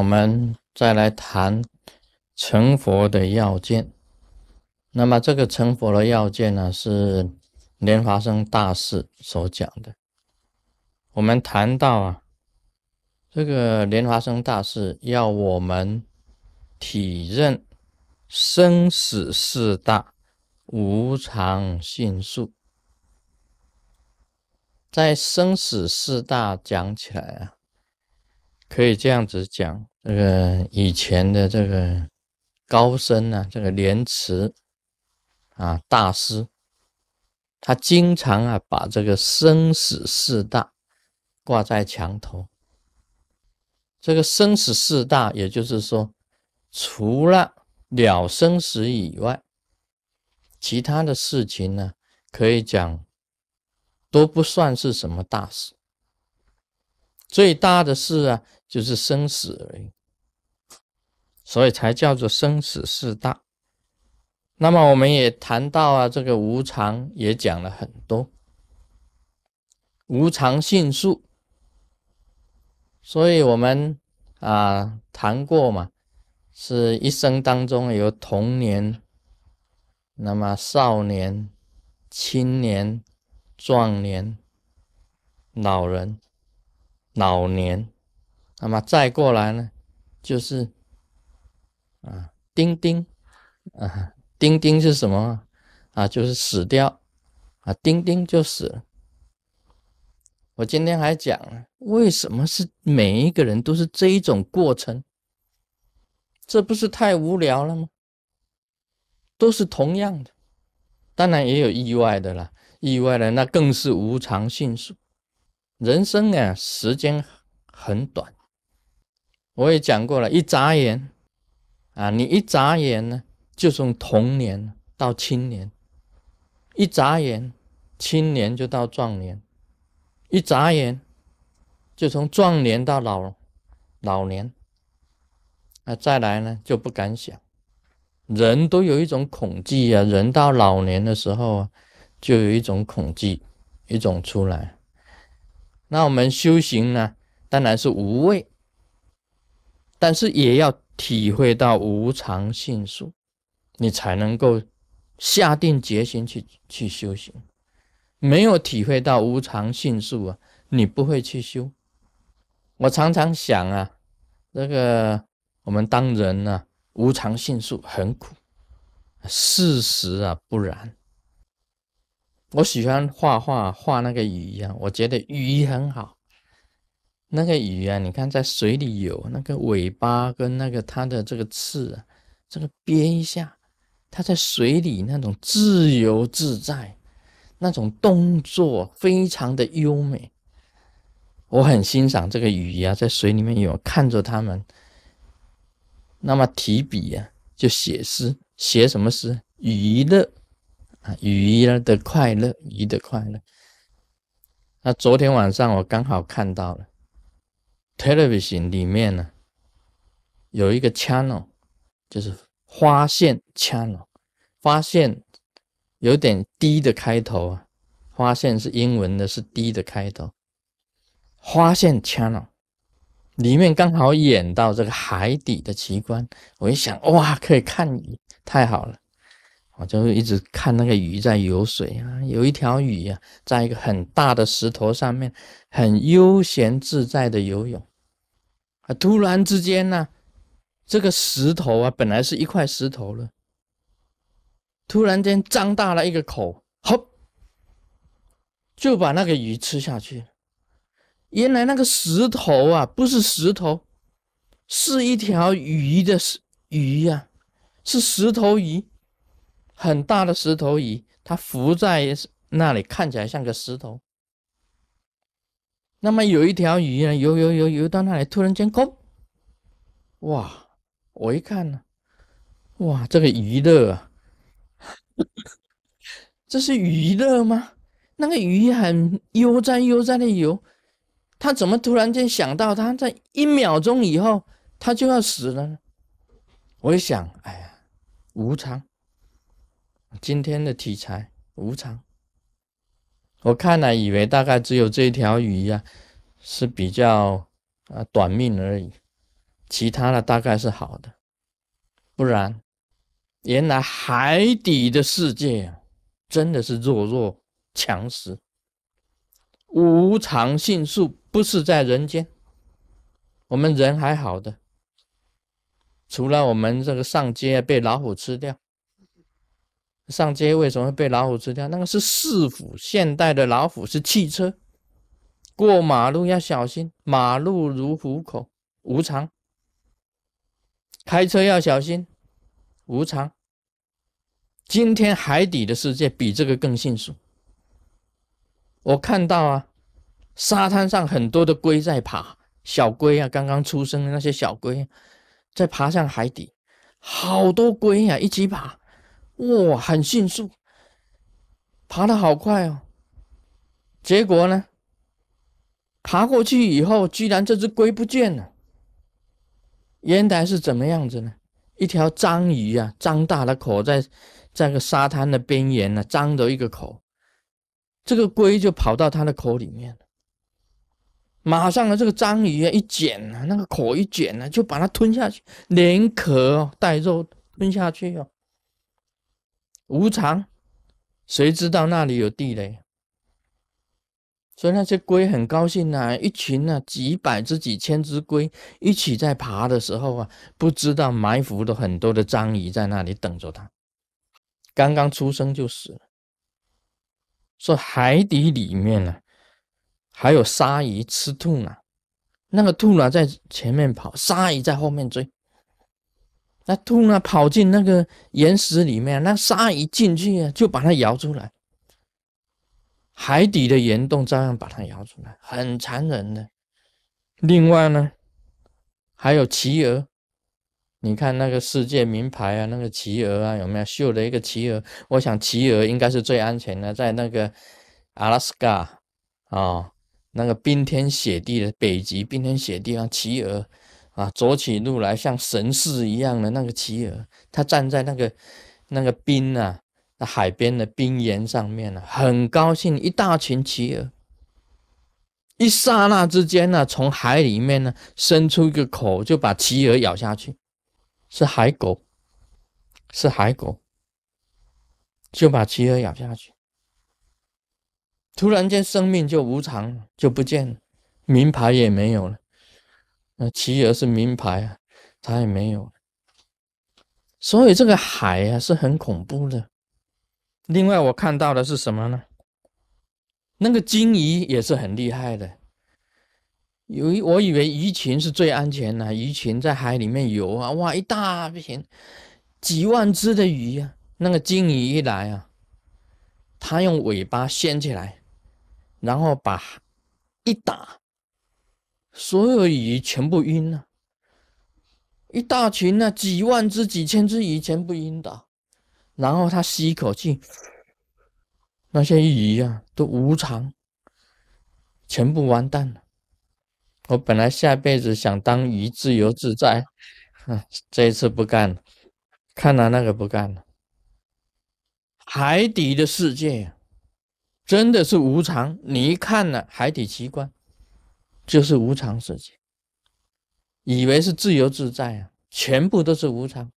我们再来谈成佛的要件。那么这个成佛的要件呢，是莲华生大师所讲的。我们谈到啊，这个莲华生大师要我们体认生死四大无常性数。在生死四大讲起来啊，可以这样子讲。这个以前的这个高僧啊，这个莲池啊大师，他经常啊把这个生死四大挂在墙头。这个生死四大，也就是说，除了了生死以外，其他的事情呢，可以讲。都不算是什么大事，最大的事啊，就是生死而已，所以才叫做生死事大。那么我们也谈到啊，这个无常也讲了很多，无常性数，所以我们啊谈过嘛，是一生当中有童年，那么少年、青年。壮年、老人、老年，那么再过来呢，就是啊，丁丁啊，丁丁是什么啊？就是死掉啊，丁丁就死了。我今天还讲了，为什么是每一个人都是这一种过程？这不是太无聊了吗？都是同样的，当然也有意外的啦。意外的那更是无常迅速。人生啊，时间很短。我也讲过了，一眨眼啊，你一眨眼呢，就从童年到青年；一眨眼，青年就到壮年；一眨眼，就从壮年到老老年。那再来呢，就不敢想。人都有一种恐惧啊，人到老年的时候啊。就有一种恐惧，一种出来。那我们修行呢，当然是无畏，但是也要体会到无常性数，你才能够下定决心去去修行。没有体会到无常性数啊，你不会去修。我常常想啊，这个我们当人呢，无常性数很苦，事实啊不然。我喜欢画画，画那个鱼啊，我觉得鱼很好。那个鱼啊，你看在水里游，那个尾巴跟那个它的这个刺啊，这个憋一下，它在水里那种自由自在，那种动作非常的优美。我很欣赏这个鱼啊，在水里面游，看着它们，那么提笔啊，就写诗，写什么诗？娱乐。啊，鱼儿的快乐，鱼的快乐。那昨天晚上我刚好看到了，television 里面呢有一个 channel，就是发现 channel，发现有点低的开头啊，发现是英文的，是低的开头。发现 channel 里面刚好演到这个海底的奇观，我一想，哇，可以看鱼，太好了。我就一直看那个鱼在游水啊，有一条鱼啊，在一个很大的石头上面，很悠闲自在的游泳。突然之间呢，这个石头啊，本来是一块石头了，突然间张大了一个口，好，就把那个鱼吃下去。原来那个石头啊，不是石头，是一条鱼的鱼呀，是石头鱼。很大的石头鱼，它浮在那里，看起来像个石头。那么有一条鱼呢，游游游游到那里，突然间，空，哇！我一看呢，哇，这个娱乐啊，这是娱乐吗？那个鱼很悠哉悠哉的游，它怎么突然间想到，它在一秒钟以后，它就要死了呢？我一想，哎呀，无常。今天的题材无常，我看了以为大概只有这条鱼呀是比较啊短命而已，其他的大概是好的，不然，原来海底的世界，真的是弱肉强食，无常性数不是在人间。我们人还好的，除了我们这个上街被老虎吃掉。上街为什么会被老虎吃掉？那个是市府，现代的老虎是汽车，过马路要小心，马路如虎口，无常。开车要小心，无常。今天海底的世界比这个更迅速。我看到啊，沙滩上很多的龟在爬，小龟啊，刚刚出生的那些小龟在爬向海底，好多龟呀，一起爬。哇，很迅速，爬的好快哦。结果呢，爬过去以后，居然这只龟不见了。原来是怎么样子呢？一条章鱼啊，张大了口，在在个沙滩的边缘呢，张着一个口，这个龟就跑到它的口里面了。马上呢，这个章鱼啊，一卷啊，那个口一卷呢，就把它吞下去，连壳带肉吞下去哦。无常，谁知道那里有地雷？所以那些龟很高兴啊，一群啊，几百只、几千只龟一起在爬的时候啊，不知道埋伏的很多的章鱼在那里等着它，刚刚出生就死了。说海底里面呢，还有鲨鱼吃兔呢，那个兔呢在前面跑，鲨鱼在后面追。那兔呢跑进那个岩石里面，那鲨鱼进去啊，就把它摇出来。海底的岩洞照样把它摇出来，很残忍的。另外呢，还有企鹅，你看那个世界名牌啊，那个企鹅啊，有没有绣的一个企鹅？我想企鹅应该是最安全的，在那个阿拉斯加啊，那个冰天雪地的北极冰天雪地啊，企鹅。啊，走起路来像神似一样的那个企鹅，它站在那个那个冰啊，那海边的冰岩上面呢，很高兴。一大群企鹅，一刹那之间呢，从海里面呢伸出一个口，就把企鹅咬下去。是海狗，是海狗，就把企鹅咬下去。突然间，生命就无常了，就不见了，名牌也没有了。那企鹅是名牌啊，它也没有，所以这个海啊是很恐怖的。另外，我看到的是什么呢？那个鲸鱼也是很厉害的。有一，我以为鱼群是最安全的，鱼群在海里面游啊，哇，一大片几万只的鱼呀。那个鲸鱼一来啊，它用尾巴掀起来，然后把一打。所有鱼全部晕了，一大群呢，几万只、几千只鱼全部晕倒，然后他吸一口气，那些鱼呀都无常，全部完蛋了。我本来下辈子想当鱼，自由自在，哼，这一次不干了，看来那个不干了。海底的世界真的是无常，你一看呢，海底奇观。就是无常世界，以为是自由自在啊，全部都是无常。